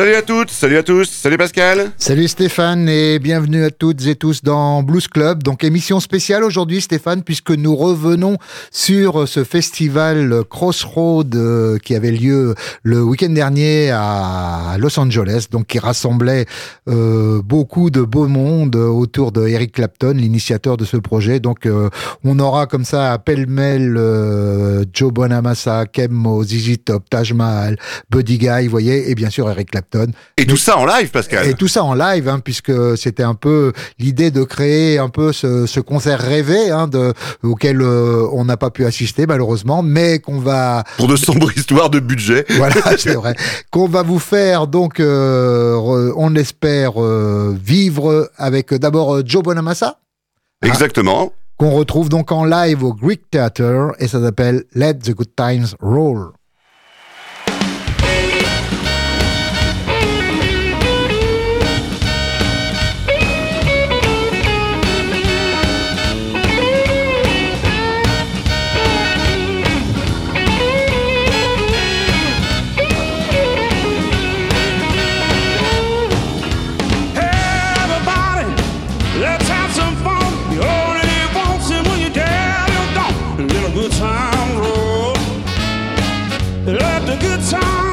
Salut à toutes, salut à tous, salut Pascal. Salut Stéphane et bienvenue à toutes et tous dans Blues Club. Donc émission spéciale aujourd'hui Stéphane puisque nous revenons sur ce festival Crossroad euh, qui avait lieu le week-end dernier à Los Angeles, donc qui rassemblait euh, beaucoup de beau monde autour de Eric Clapton, l'initiateur de ce projet. Donc euh, on aura comme ça à pêle-mêle Joe Bonamassa, Kemmo, ZZ Top, Taj Mahal, Buddy Guy, vous voyez, et bien sûr Eric Clapton. Et tout ça en live, Pascal. Et tout ça en live, hein, puisque c'était un peu l'idée de créer un peu ce, concert rêvé, hein, de, auquel euh, on n'a pas pu assister malheureusement, mais qu'on va pour de sombres histoires de budget. Voilà, c'est vrai. Qu'on va vous faire donc, euh, on espère euh, vivre avec d'abord Joe Bonamassa. Exactement. qu'on retrouve donc en live au Greek Theatre et ça s'appelle Let the Good Times Roll. Let the good time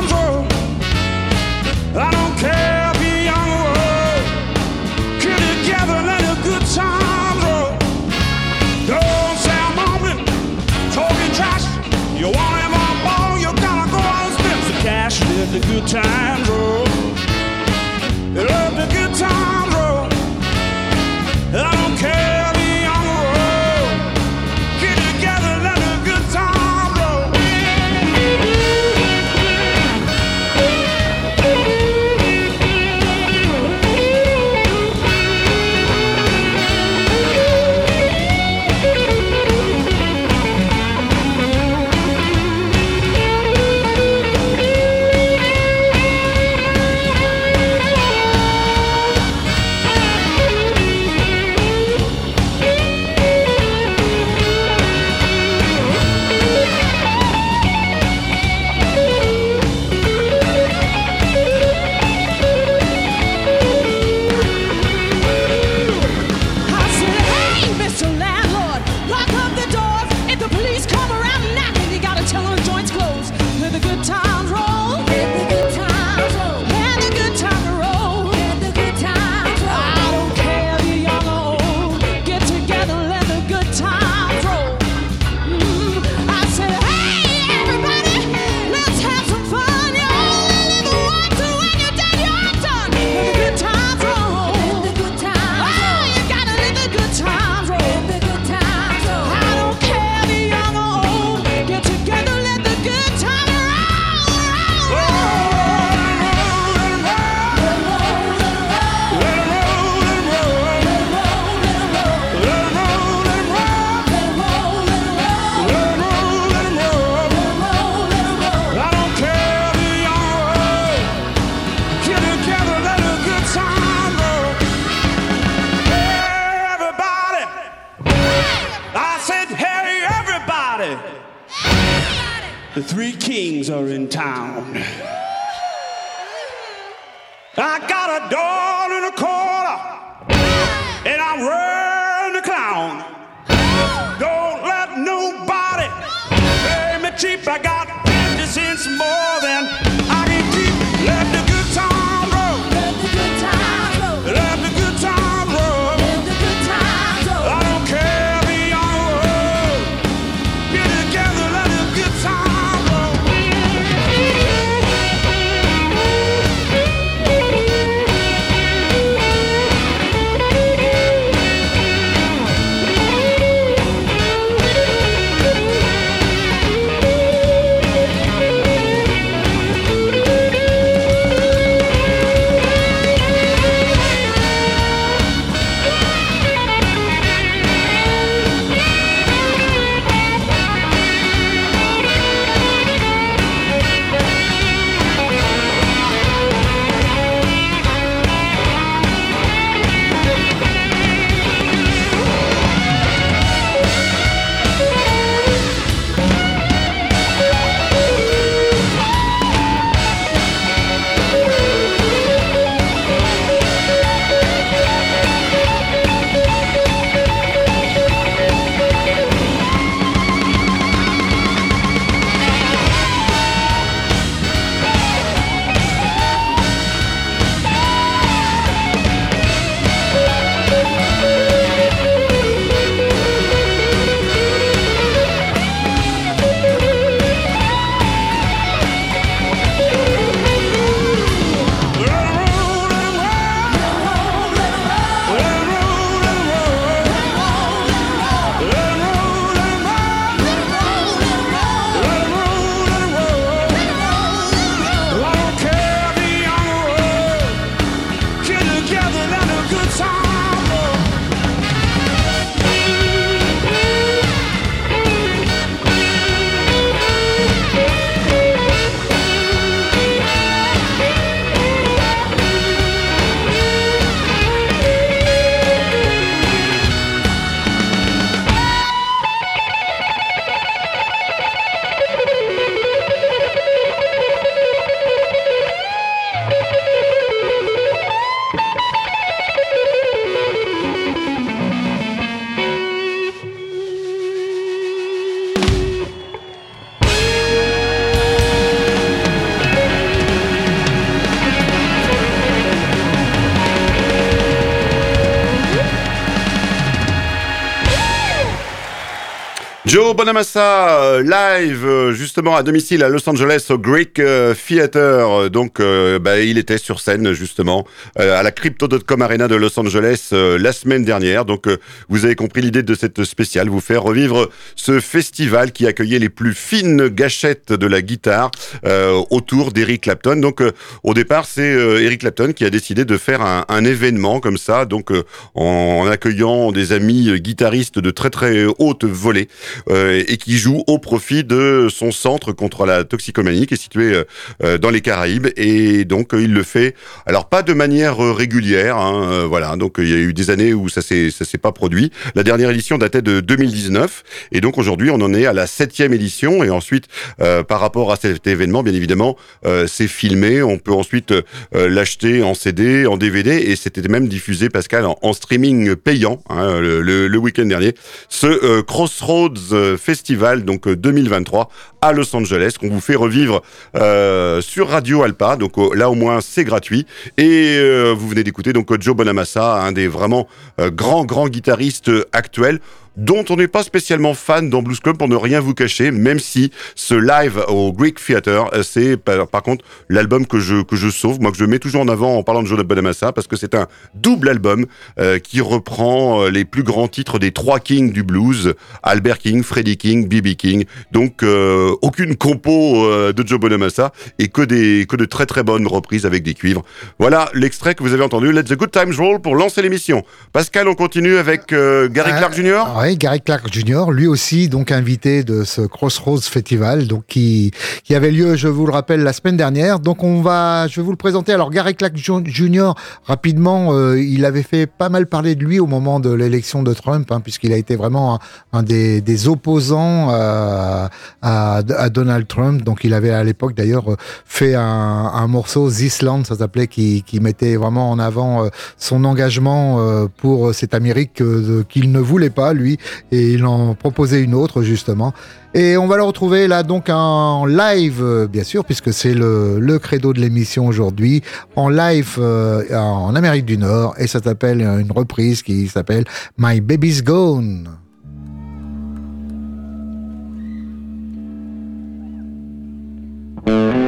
Joe Bonamassa, euh, live euh, justement à domicile à Los Angeles au Greek euh, Theater. Donc bah, il était sur scène justement à la Crypto.com Arena de Los Angeles la semaine dernière. Donc vous avez compris l'idée de cette spéciale, vous faire revivre ce festival qui accueillait les plus fines gâchettes de la guitare autour d'Eric Clapton. Donc au départ c'est Eric Clapton qui a décidé de faire un, un événement comme ça, donc en accueillant des amis guitaristes de très très haute volée. Euh, et qui joue au profit de son centre contre la toxicomanie qui est situé euh, euh, dans les Caraïbes. Et donc il le fait, alors pas de manière régulière, hein, voilà. Donc il y a eu des années où ça s'est s'est pas produit. La dernière édition datait de 2019 et donc aujourd'hui on en est à la septième édition et ensuite par rapport à cet événement, bien évidemment, c'est filmé. On peut ensuite l'acheter en CD, en DVD et c'était même diffusé, Pascal, en, streaming payant hein, le, le week-end dernier. Ce Crossroads euh, festival donc 2023 euh, à Los Angeles qu'on vous fait revivre euh, sur Radio Alpa. Donc là au moins c'est gratuit et vous venez d'écouter donc Joe Bonamassa, un des vraiment grands grands guitaristes actuels dont on n'est pas spécialement fan dans Blues Club pour ne rien vous cacher, même si ce live au Greek Theater, euh, c'est par, contre l'album que je que je sauve, moi que je mets toujours en avant en parlant de Joe Bonamassa parce que c'est un double album euh, qui reprend euh, les plus grands titres des trois kings du blues, Albert King, Freddie King, B.B. King. Donc aucune compo de Joe Bonamassa et que des que de très très bonnes reprises avec des cuivres. Voilà l'extrait que vous avez entendu. Let's the good times roll pour lancer l'émission. Pascal, on continue avec Gary Clark Jr. Gary Clark Jr., lui aussi donc invité de ce Crossroads Festival, donc qui qui avait lieu, je vous le rappelle, la semaine dernière. Donc on va, je vais vous le présenter. Alors Gary Clark Jr. rapidement, euh, il avait fait pas mal parler de lui au moment de l'élection de Trump, hein, puisqu'il a été vraiment un, des, des, opposants à, à, à, Donald Trump. Donc il avait à l'époque d'ailleurs fait un, un, morceau This Land, ça s'appelait, qui, qui mettait vraiment en avant euh, son engagement euh, pour cette Amérique qu'il ne voulait pas lui et il en proposait une autre justement. Et on va le retrouver là donc en live, euh, bien sûr, puisque c'est le, le credo de l'émission aujourd'hui, en live euh, en Amérique du Nord, et ça s'appelle une reprise qui s'appelle My Baby's Gone. Mm.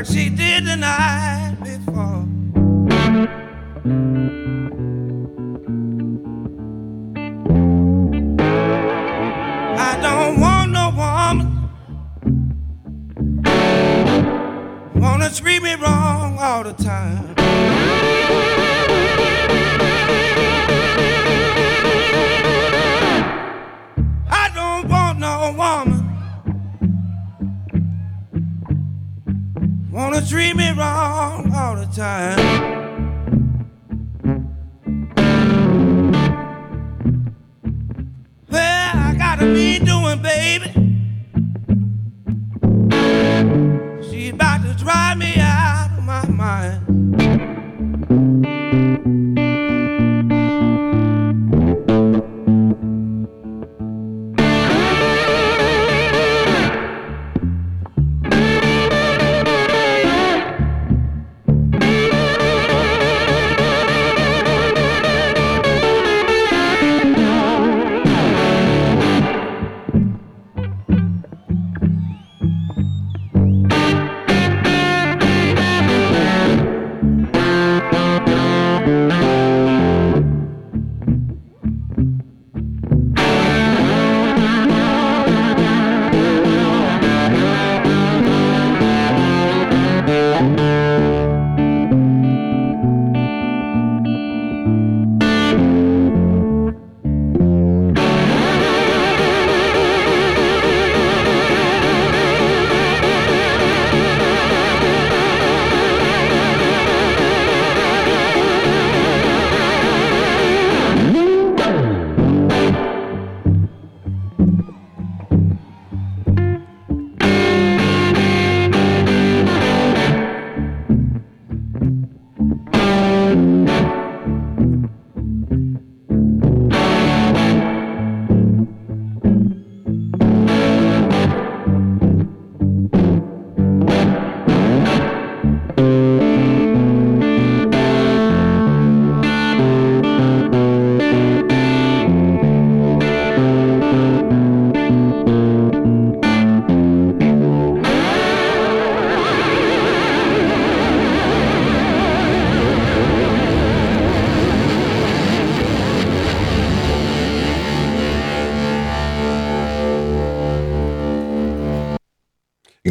like she did the night before. I don't want no woman wanna treat me wrong all the time. Wanna treat me wrong all the time. Well, I gotta be doing, baby? She about to drive me out of my mind.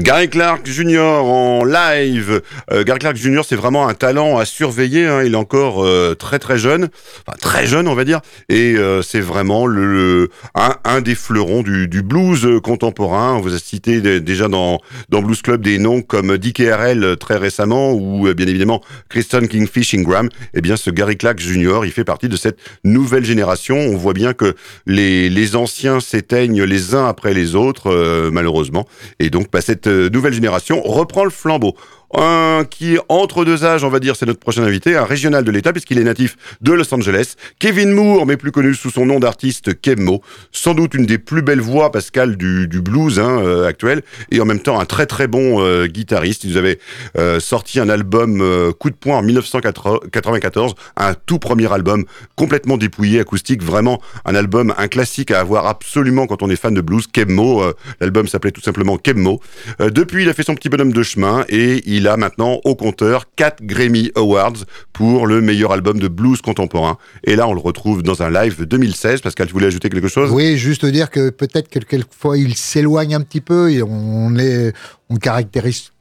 Gary Clark Jr. en live. Euh, Gary Clark Jr. c'est vraiment un talent à surveiller. Hein. Il est encore euh, très très jeune, enfin très jeune on va dire, et euh, c'est vraiment le, un, des fleurons du, blues contemporain. On vous a cité déjà dans dans Blues Club des noms comme Dick RL très récemment ou bien évidemment Kristen Kingfish Ingram. Eh bien, ce Gary Clark Jr. il fait partie de cette nouvelle génération. On voit bien que les les anciens s'éteignent les uns après les autres malheureusement, et donc bah, cette euh, nouvelle génération reprend le flambeau un qui entre deux âges, on va dire, c'est notre prochain invité, un régional de l'État, puisqu'il est natif de Los Angeles. Kevin Moore, mais plus connu sous son nom d'artiste Kemmo, sans doute une des plus belles voix, Pascal, du, du blues hein, euh, actuel, et en même temps un très très bon euh, guitariste. Il nous avait euh, sorti un album Coup de poing en 1994, un tout premier album complètement dépouillé, acoustique, vraiment un album, un classique à avoir absolument quand on est fan de blues. Kemmo, l'album s'appelait tout simplement Kemmo. depuis, il a fait son petit bonhomme de chemin et il il a maintenant au compteur 4 Grammy Awards pour le meilleur album de blues contemporain. Et là, on le retrouve dans un live de 2016. Pascal, tu voulais ajouter quelque chose? Oui, juste dire que peut-être que quelquefois il s'éloigne un petit peu et on est, on caractérise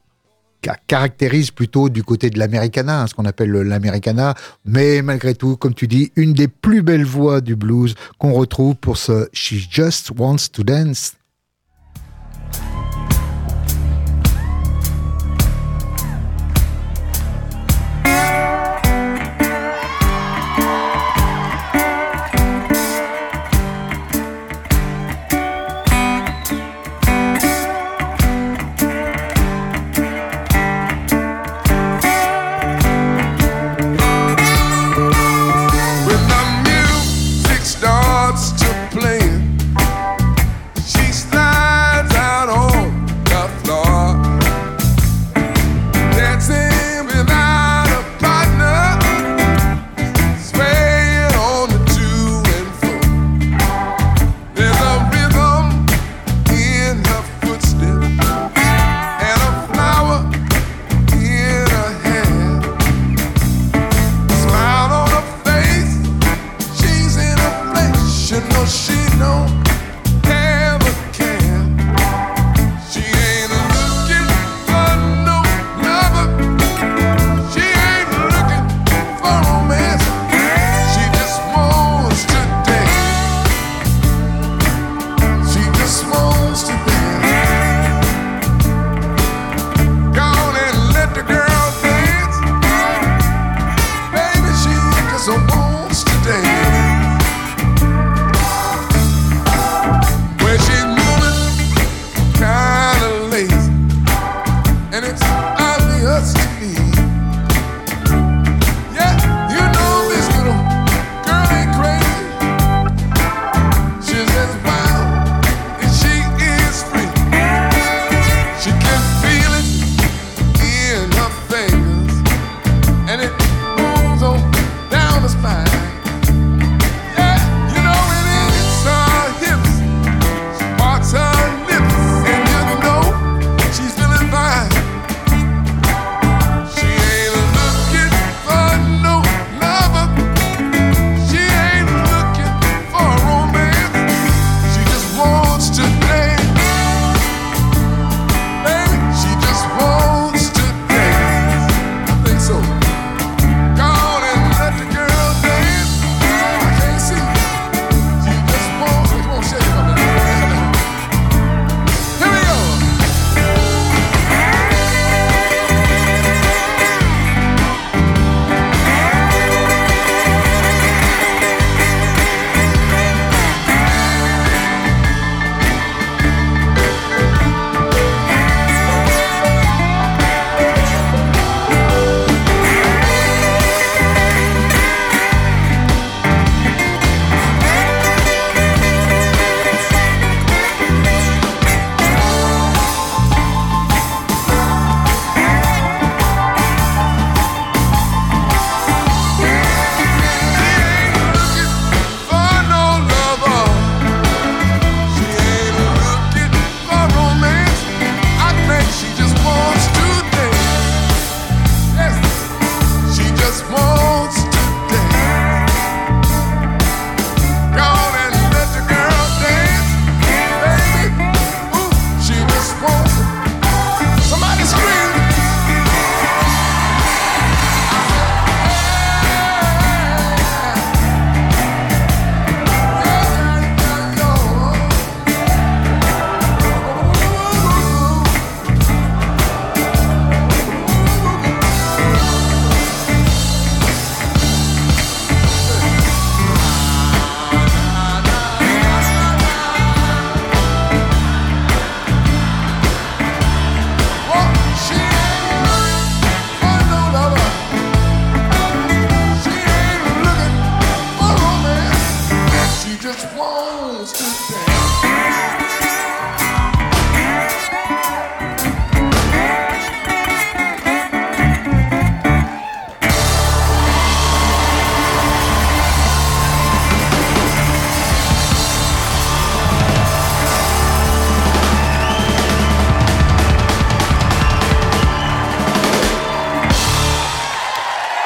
caractérise plutôt du côté de l'americana, hein, ce qu'on appelle l'americana, mais malgré tout, comme tu dis, une des plus belles voix du blues qu'on retrouve pour ce She Just Wants to Dance.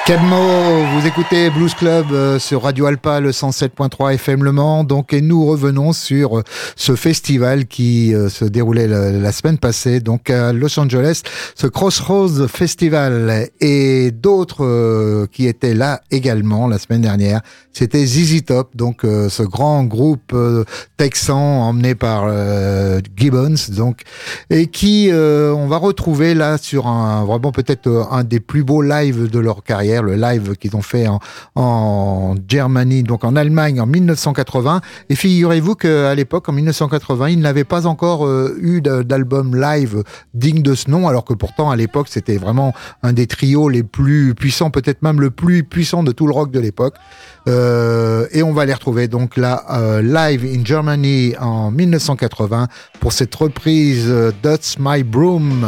Cab vous écoutez Blues Club euh, sur Radio Alpa, le 107.3 FM Le Mans. Donc, et nous revenons sur euh, ce festival qui euh, se déroulait la, semaine passée, donc à Los Angeles, ce Crossroads Festival et d'autres qui étaient là également la semaine dernière. C'était ZZ Top, donc ce grand groupe texan emmené par Gibbons, donc et qui on va retrouver là sur un vraiment peut-être un des plus beaux lives de leur carrière le live qu'ils ont fait en, en Germany, donc en Allemagne en 1980. Et figurez-vous qu'à l'époque, en 1980, ils n'avaient pas encore euh, eu d'album live digne de ce nom, alors que pourtant à l'époque c'était vraiment un des trios les plus puissants, peut-être même le plus puissant de tout le rock de l'époque. Euh, et on va les retrouver donc là euh, live in Germany en 1980 pour cette reprise That's My Broom.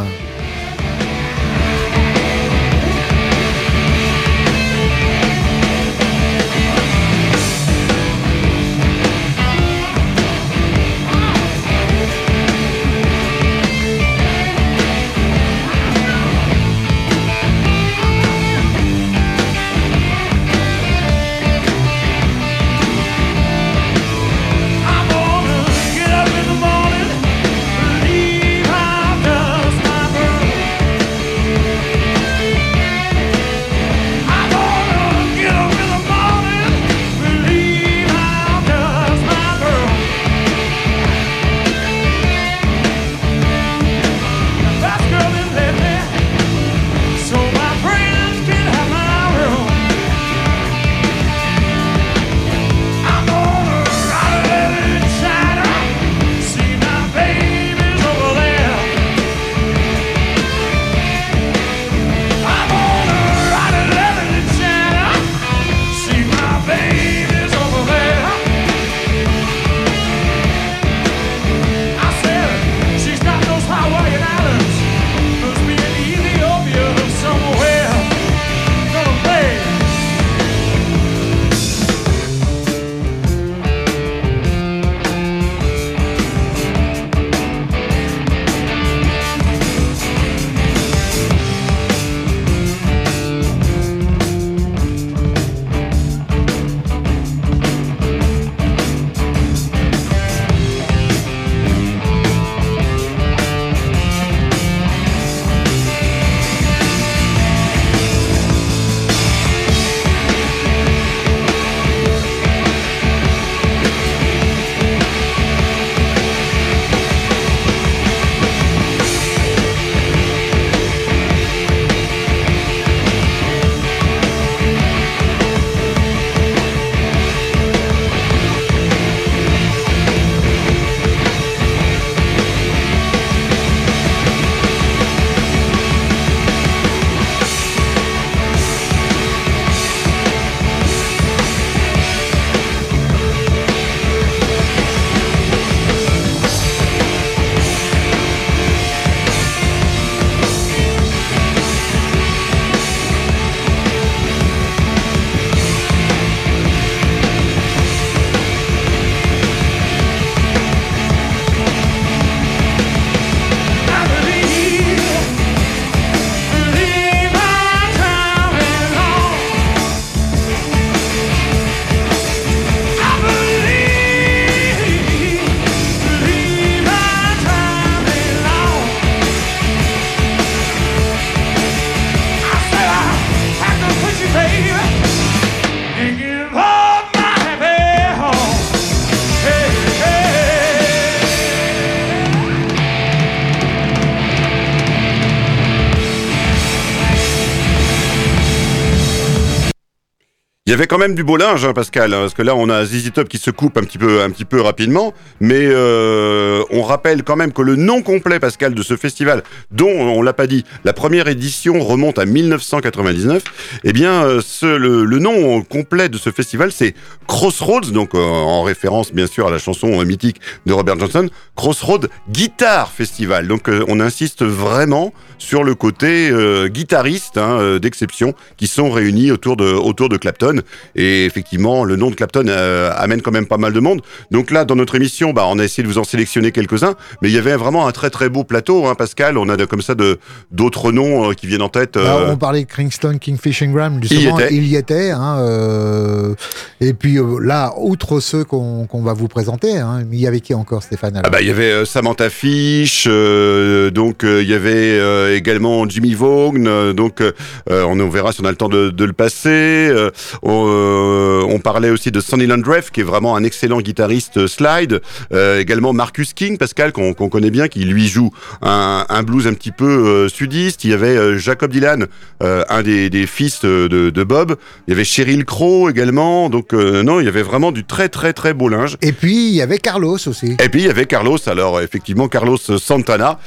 Avait quand même du beau linge, hein, Pascal, hein, parce que là, on a ZZ Top qui se coupe un petit peu, rapidement, mais euh, on rappelle quand même que le nom complet, Pascal, de ce festival, dont on l'a pas dit, la première édition remonte à 1999. Eh bien, euh, le, nom complet de ce festival, c'est Crossroads, donc euh, en référence bien sûr à la chanson mythique de Robert Johnson, Crossroads Guitar Festival. Donc, on insiste vraiment sur le côté guitariste hein, d'exception qui sont réunis autour de autour de Clapton. Et effectivement, le nom de Clapton amène quand même pas mal de monde. Donc là, dans notre émission, bah, on a essayé de vous en sélectionner quelques-uns, mais il y avait vraiment un très très beau plateau, hein, Pascal. On a de, comme ça de d'autres noms qui viennent en tête. Bah, on parlait de Kingston, Kingfishing Graham, justement, il y était. Hein, et puis là, outre ceux qu'on va vous présenter, hein, il y avait qui encore, Stéphane ah bah, Il y avait Samantha Fish, donc il y avait également Jimmy Vaughan, donc on, verra si on a le temps de, de le passer. On, on, parlait aussi de Sonny Landreth, qui est vraiment un excellent guitariste slide. également Marcus King, Pascal, qu'on connaît bien, qui lui joue un, un blues un petit peu sudiste. Il y avait Jacob Dylan, un des, des fils de, de, Bob. Il y avait Cheryl Crow également. Donc non, il y avait vraiment du très très très beau linge. Et puis il y avait Carlos aussi. Et puis il y avait Carlos. Alors effectivement Carlos Santana,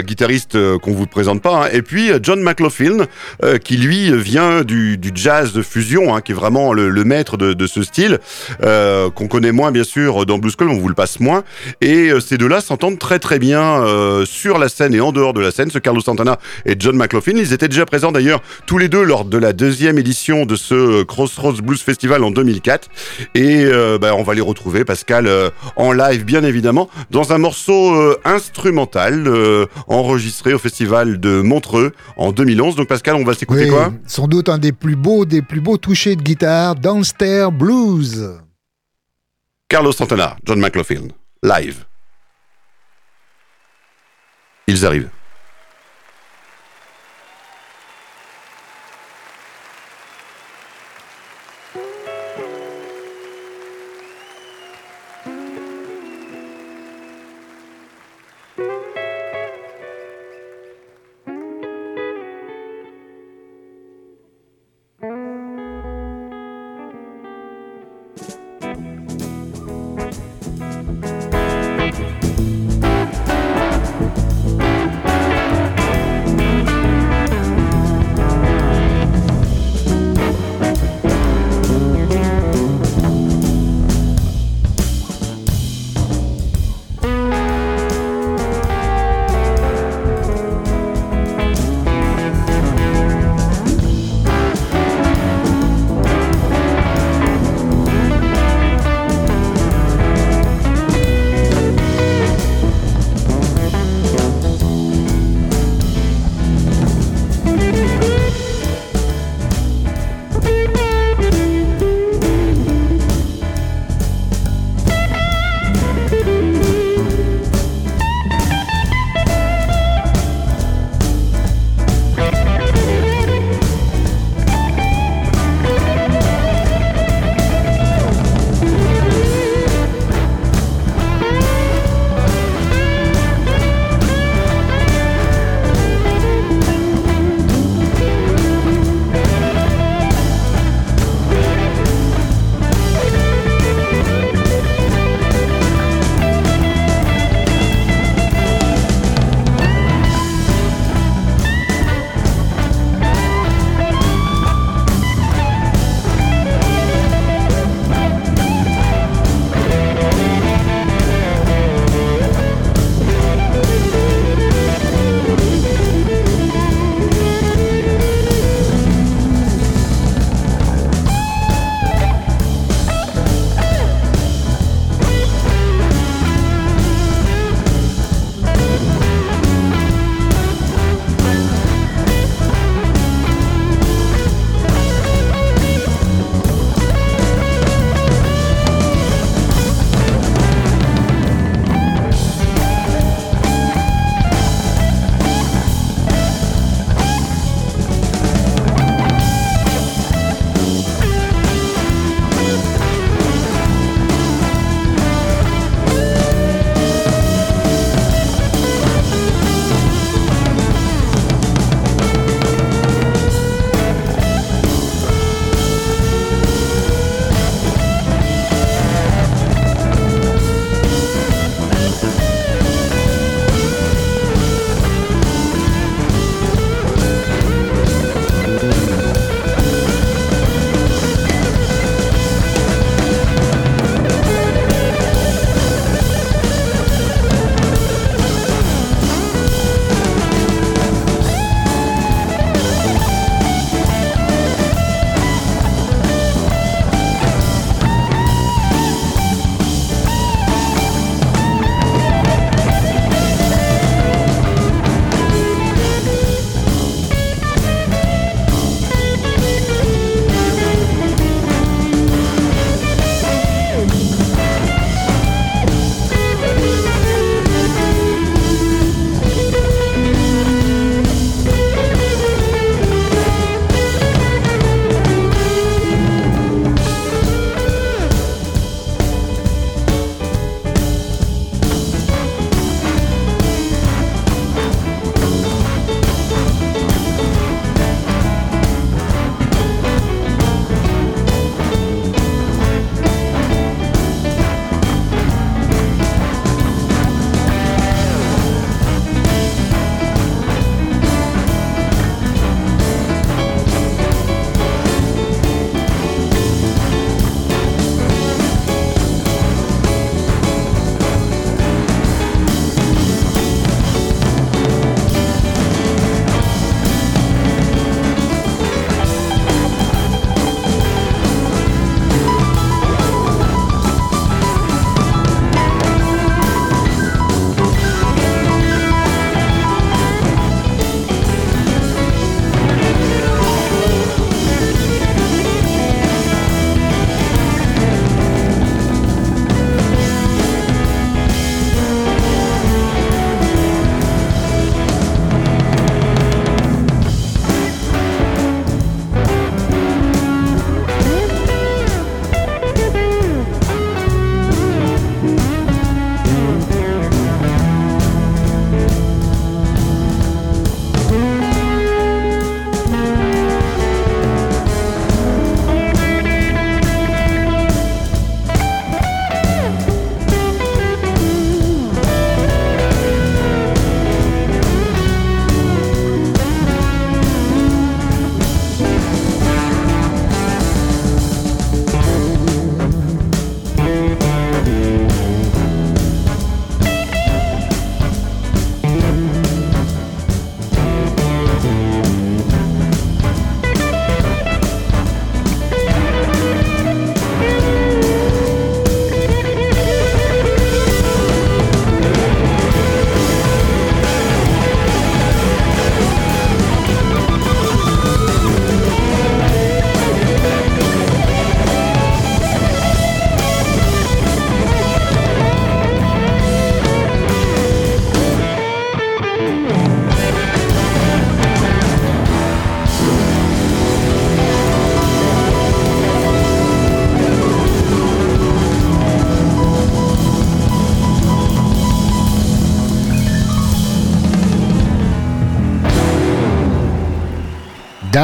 guitariste qu'on vous présente pas. Hein. Et puis John McLaughlin, qui lui vient du, du jazz de fusion, hein, qui est vraiment le, le maître de, de, ce style, euh, qu'on connaît moins bien sûr dans Blues Club, on vous le passe moins. Et euh, ces deux-là s'entendent très très bien euh, sur la scène et en dehors de la scène. Ce Carlos Santana et John McLaughlin, ils étaient déjà présents d'ailleurs tous les deux lors de la deuxième édition de ce Crossroads Blues Festival en 2004. Et bah, on va les retrouver, Pascal, en live bien évidemment, dans un morceau instrumental enregistré au festival de Montreux en 2011. Donc Pascal, on va s'écouter quoi? Sans doute un des plus beaux, des plus beaux touchés de guitare, Downstairs Blues. Carlos Santana, John McLaughlin, live. Ils arrivent.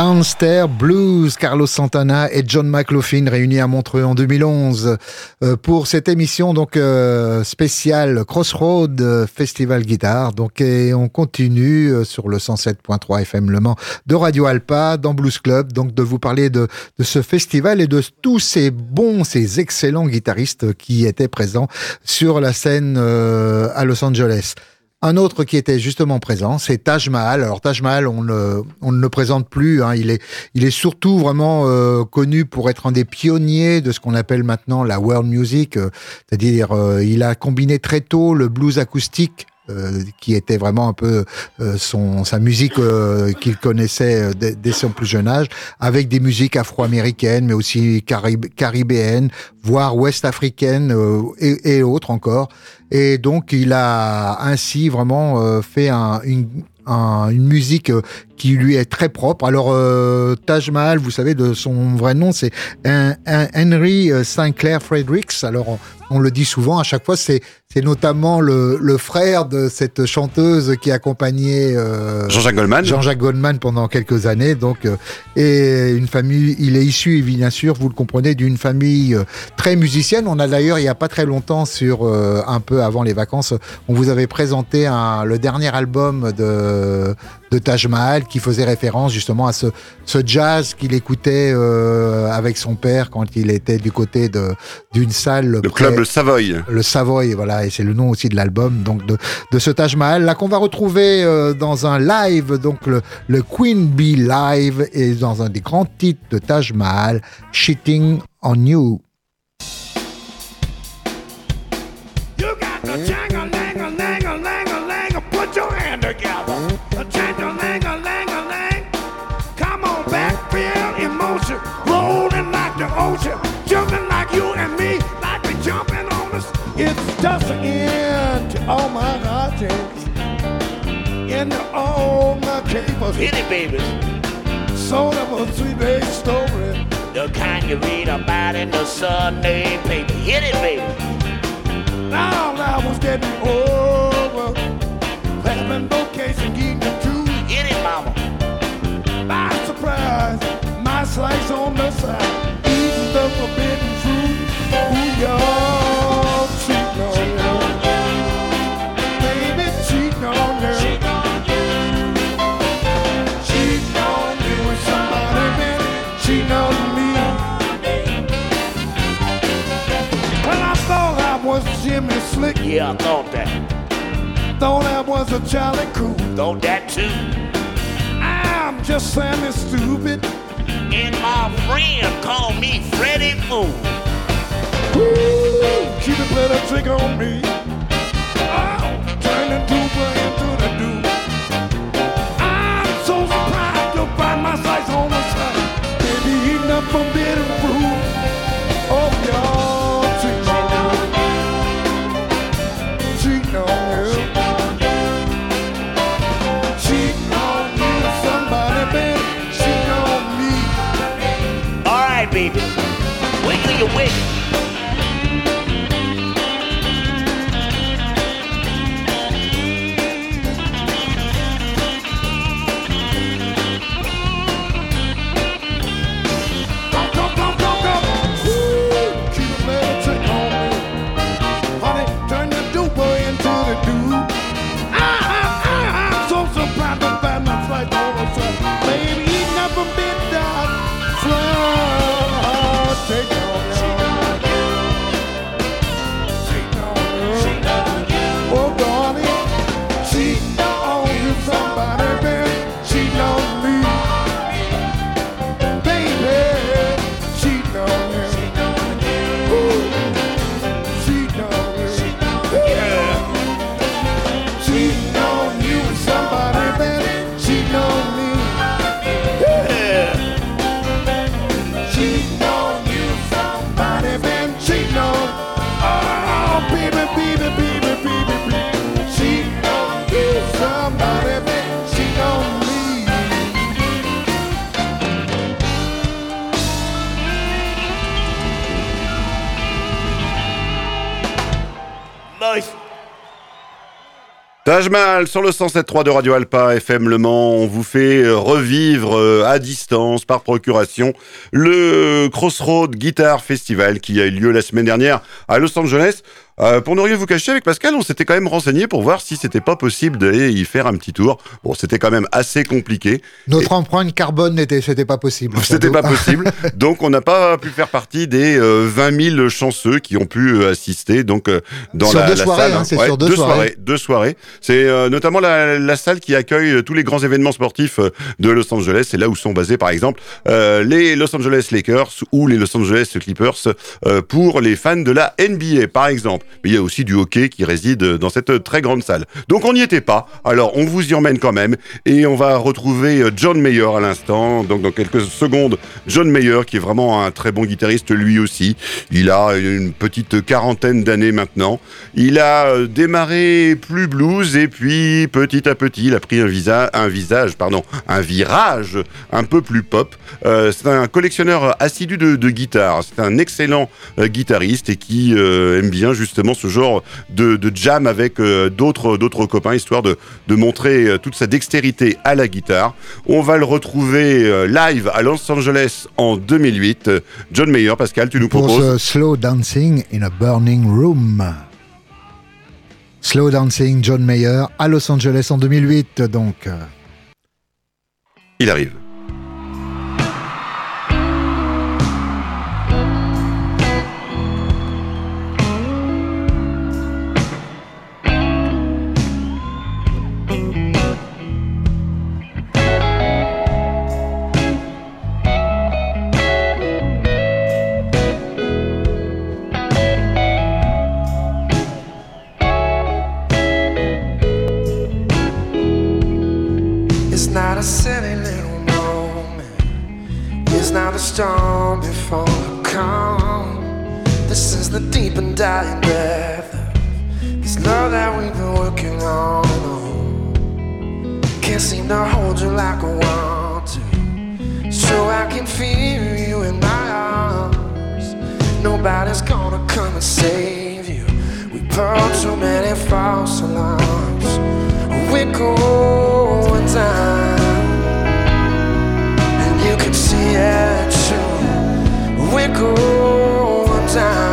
Downstairs Blues, Carlos Santana et John McLaughlin réunis à Montreux en 2011 euh, pour cette émission donc euh, spéciale Crossroad euh, Festival Guitare. Donc et on continue sur le 107.3 FM Le Mans de Radio Alpa dans Blues Club donc de vous parler de, de ce festival et de tous ces bons, ces excellents guitaristes qui étaient présents sur la scène à Los Angeles. Un autre qui était justement présent, c'est Taj Mahal. Alors Taj Mahal, on, on ne le présente plus. Hein. Il, est, il est surtout vraiment euh, connu pour être un des pionniers de ce qu'on appelle maintenant la world music. Euh, c'est-à-dire, euh, il a combiné très tôt le blues acoustique qui était vraiment un peu son sa musique qu'il connaissait dès, son plus jeune âge, avec des musiques afro-américaines, mais aussi caribéennes, voire ouest-africaines et, et, autres encore. Et donc, il a ainsi vraiment euh, fait un, une, une musique euh, qui lui est très propre. Alors, euh, Taj Mahal, vous savez, de son vrai nom, c'est Henry Sinclair Fredericks. Alors, on, le dit souvent, à chaque fois, c'est c'est notamment le, le, frère de cette chanteuse qui accompagnait euh, Jean-Jacques Goldman. Jean-Jacques Goldman pendant quelques années. Donc, euh, et une famille, il est issu, bien sûr, vous le comprenez, d'une famille euh, très musicienne. On a d'ailleurs, il n'y a pas très longtemps, sur un peu avant les vacances, on vous avait présenté un, le dernier album de de Taj Mahal qui faisait référence justement à ce, ce jazz qu'il écoutait euh, avec son père quand il était du côté de d'une salle. Le club le Savoy. Le Savoy, voilà, et c'est le nom aussi de l'album donc de, de ce Taj Mahal là qu'on va retrouver euh, dans un live donc le, le Queen Bee Live et dans un des grands titres de Taj Mahal, Shitting on you the end to all my heartaches and all my capers. Hit it, babies. So that was a sweet baby story. The kind you read about in the Sunday eh, paper. Hit it, baby. Now I was getting over having vocation getting the truth. Hit it, mama. By surprise, my slice on the side, eating the forbidden fruit. Ooh, y'all. Slick. Yeah, I thought that. Thought I was a jolly cool. Thought that too. I'm just Sammy Stupid. And my friend called me Freddie Fool. Ooh, Woo, keep a better trick on me. Oh, turning Cooper into the dude. I'm so surprised to find my sights on the side. Baby, eating up forbidden fruit. Sur le 107.3 de Radio Alpa FM Le. On vous fait euh, revivre euh, à distance, par procuration, le Crossroad Guitar Festival qui a eu lieu la semaine dernière à Los Angeles. Euh, pour ne rien vous cacher, avec Pascal, on s'était quand même renseigné pour voir si c'était pas possible d'aller y faire un petit tour. Bon, c'était quand même assez compliqué. Notre empreinte carbone n'était, c'était pas possible. C'était pas possible. donc, on n'a pas pu faire partie des euh, 20 000 chanceux qui ont pu euh, assister. Donc, euh, dans Sur la, deux la soirées, salle, hein, c'est sur deux soirées. Deux soirées. C'est euh, notamment la, la salle qui accueille euh, tous les grands événements sportifs euh, de Los Angeles. C'est là où sont basés, par exemple, euh, les Los Angeles Lakers ou les Los Angeles Clippers euh, pour les fans de la NBA, par exemple. Mais il y a aussi du hockey qui réside dans cette très grande salle. Donc on n'y était pas. Alors on vous y emmène quand même et on va retrouver euh, John Mayer à l'instant. Donc dans quelques secondes, John Mayer qui est vraiment un très bon guitariste lui aussi. Il a une petite quarantaine d'années maintenant. Il a euh, démarré plus blues et puis petit à petit il a pris un, visa, un visage, pardon, un virage un peu plus pop. Euh, c'est un collectionneur assidu de, de guitare. C'est un excellent euh, guitariste et qui euh, aime bien justement ce genre de, de jam avec euh, d'autres d'autres copains, histoire de, de montrer euh, toute sa dextérité à la guitare. On va le retrouver euh, live à Los Angeles en 2008. Euh, John Mayer, Pascal, tu nous Pour proposes Slow Dancing in a Burning Room. Slow Dancing, John Mayer, à Los Angeles en 2008, donc. Il arrive. A silly little moment. It's not a storm before the calm. This is the deep and dying breath this love that we've been working on. Can't seem to hold you like I want to. So I can feel you in my arms. Nobody's gonna come and save you. We pulled too many false alarms. We're going down, get you. We're going down.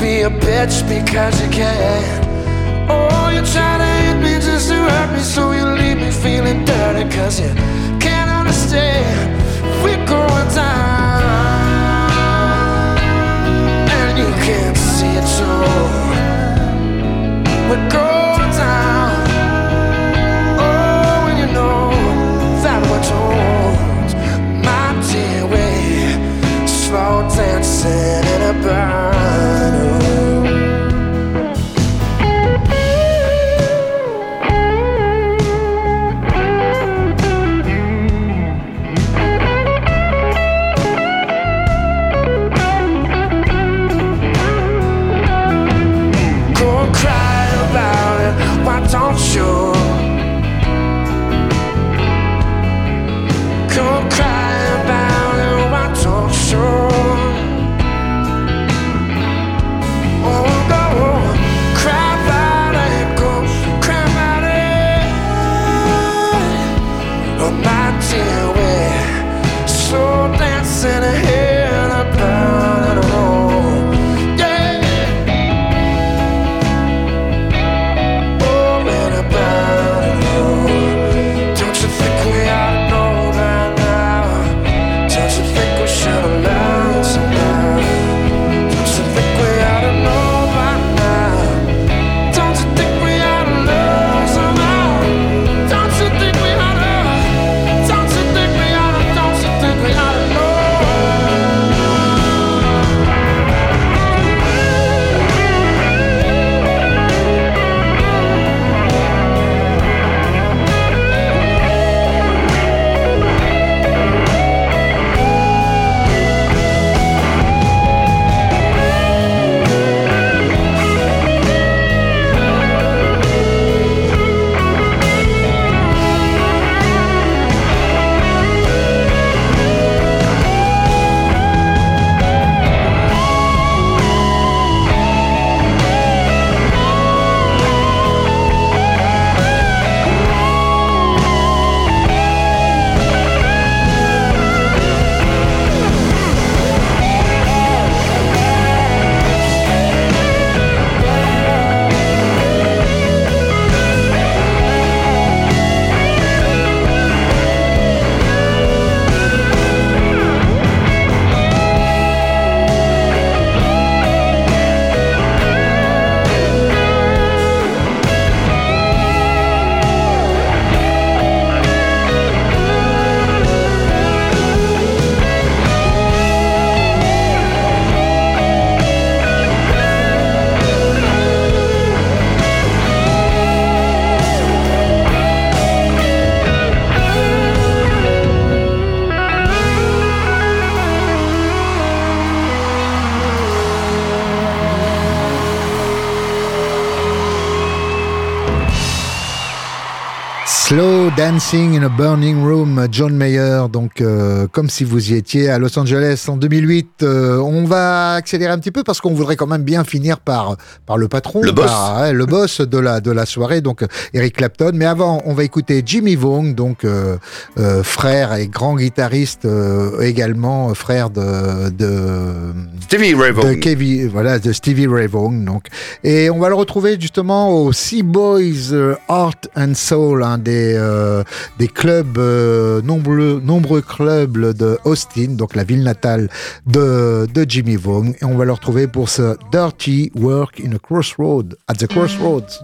Be a bitch because you can. Oh, you try to hit me just to hurt me, so you leave me feeling dirty because you can't understand. We're going down, and you can't see it too. We're going Dancing in a Burning Room, John Mayer, donc euh, comme si vous y étiez à Los Angeles en 2008. Euh, on va accélérer un petit peu parce qu'on voudrait quand même bien finir par par le patron, Le boss. par, le boss de la de la soirée, donc euh, Eric Clapton. Mais avant, on va écouter Jimmy Vaughan, donc euh, euh, frère et grand guitariste, euh, également frère de de Stevie Ray de, Vaughan. Kevi- voilà, de Stevie Ray Vaughan. Donc. Et on va le retrouver justement au Sea Boys Art and Soul, un des, euh, des clubs, euh, nombreux, clubs de Austin, donc la ville natale de, Jimmy Vaughan. Et on va le retrouver pour ce Dirty Work in a Crossroad, at the Crossroads.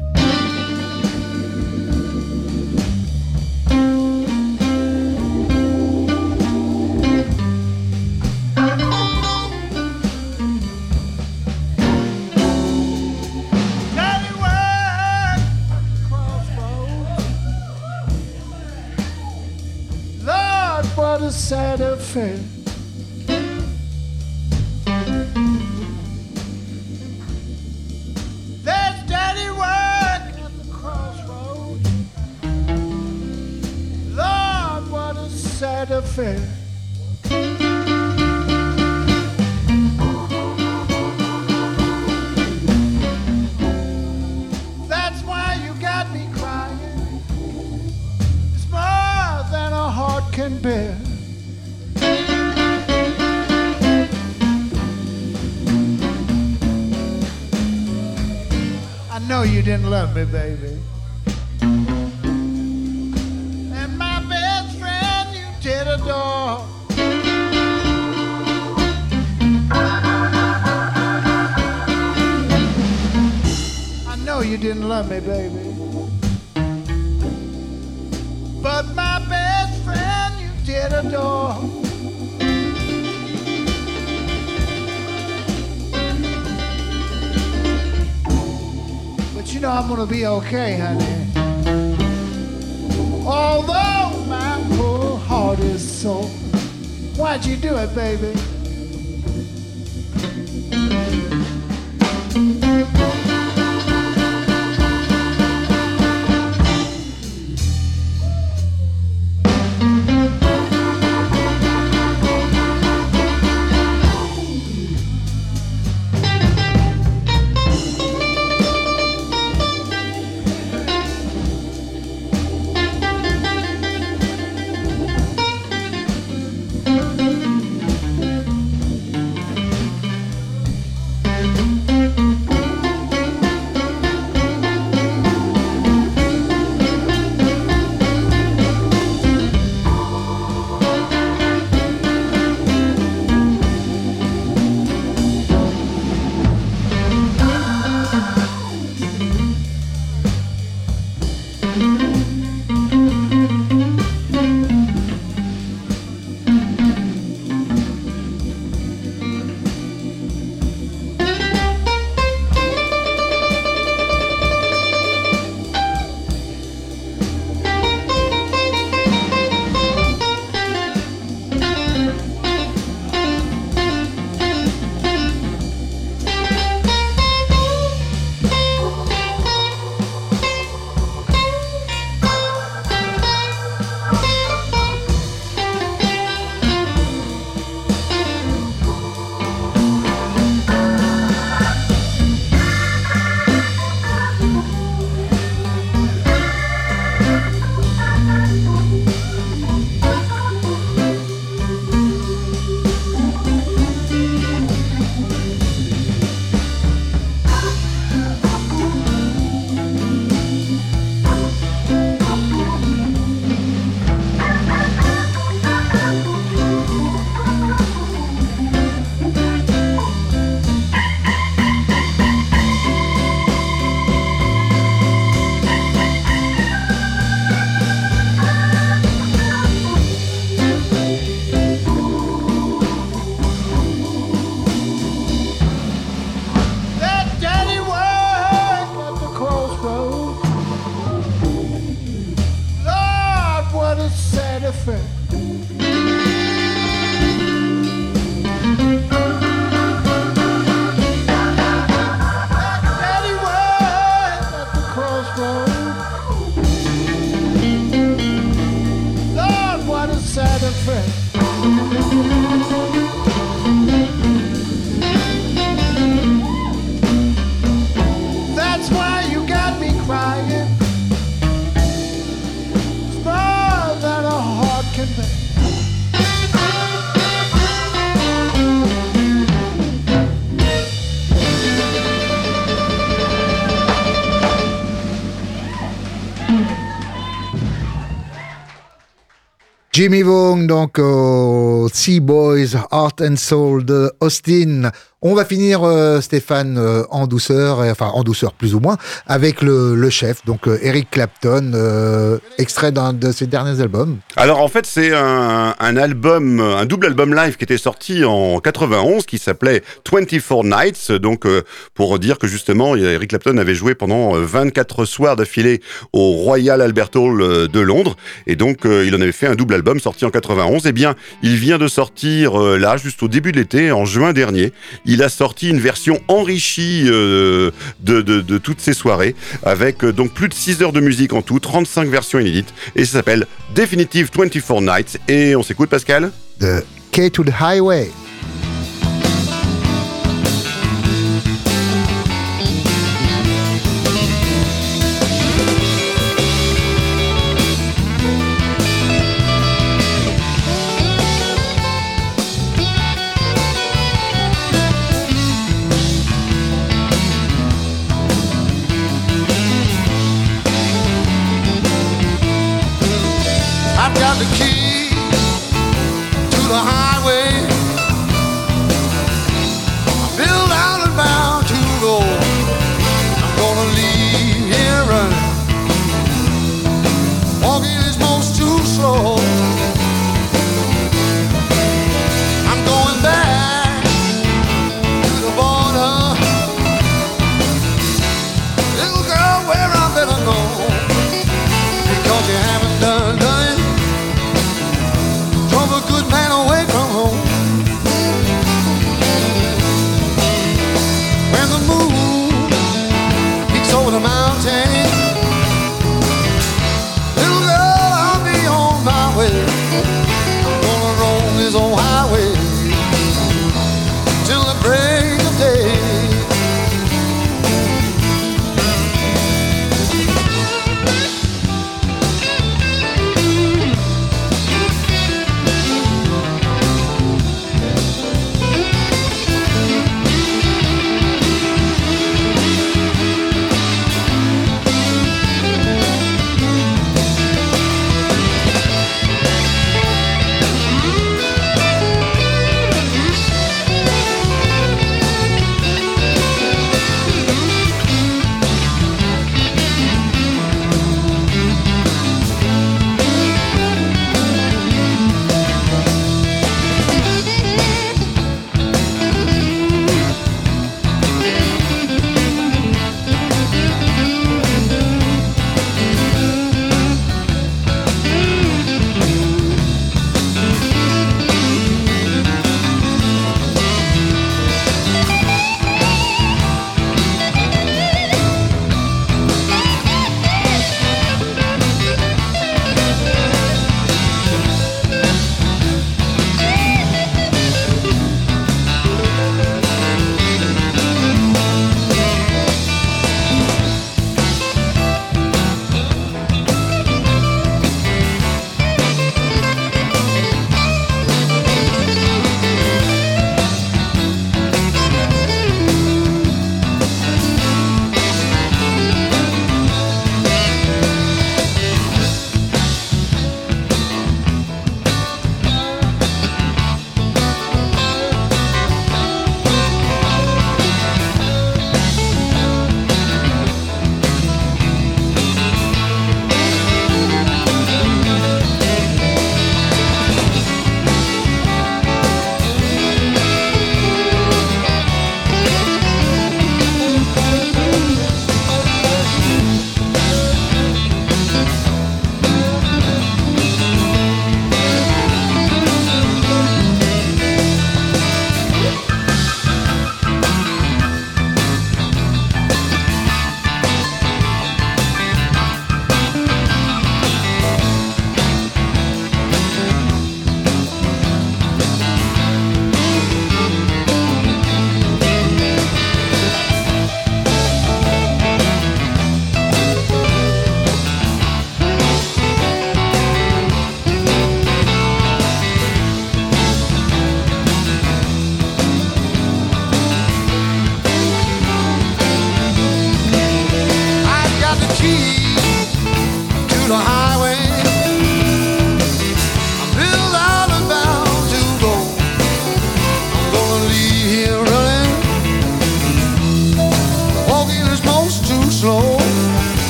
Okay, honey. Jimmy Vaughn, donc au Sea Boys Heart and Soul de Austin. On va finir, euh, Stéphane, euh, en douceur, enfin en douceur plus ou moins, avec le, chef, donc euh, Eric Clapton, extrait d'un de ses derniers albums. Alors en fait c'est un, album, un double album live qui était sorti en 91 qui s'appelait 24 Nights, donc pour dire que justement Eric Clapton avait joué pendant euh, 24 soirs d'affilée au Royal Albert Hall de Londres et donc il en avait fait un double album sorti en 91. Eh bien il vient de sortir là juste au début de l'été, en juin dernier, a sorti une version enrichie euh, de, toutes ces soirées avec euh, donc plus de 6 heures de musique en tout, 35 versions inédites et ça s'appelle Definitive 24 Nights. Et on s'écoute, Pascal? De K to the Highway.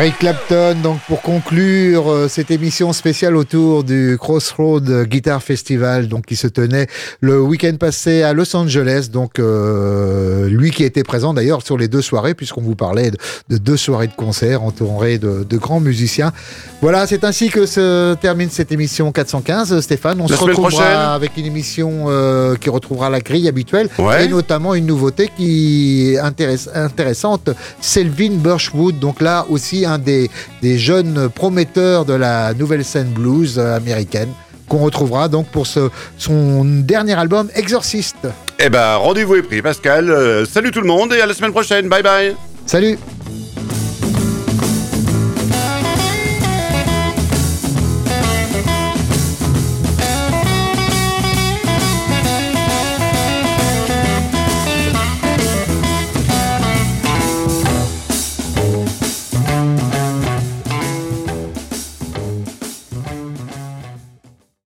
Eric Clapton, donc pour conclure euh, cette émission spéciale autour du Crossroad Guitar Festival, donc qui se tenait le week-end passé à Los Angeles. Donc euh, lui qui était présent d'ailleurs sur les deux soirées, puisqu'on vous parlait de, de deux soirées de concert entourées de, de grands musiciens. Voilà, c'est ainsi que se termine cette émission 415. Stéphane, on La se retrouvera prochaine. avec une émission euh, qui retrouvera la grille habituelle Ouais. et notamment une nouveauté qui est intéress- intéressante, Selvin Birchwood. Donc là aussi un des, des jeunes prometteurs de la nouvelle scène blues euh, américaine qu'on retrouvera donc pour ce, son dernier album Exorcist. Eh ben, rendez-vous est pris, Pascal. Euh, salut tout le monde et à la semaine prochaine. Bye bye. Salut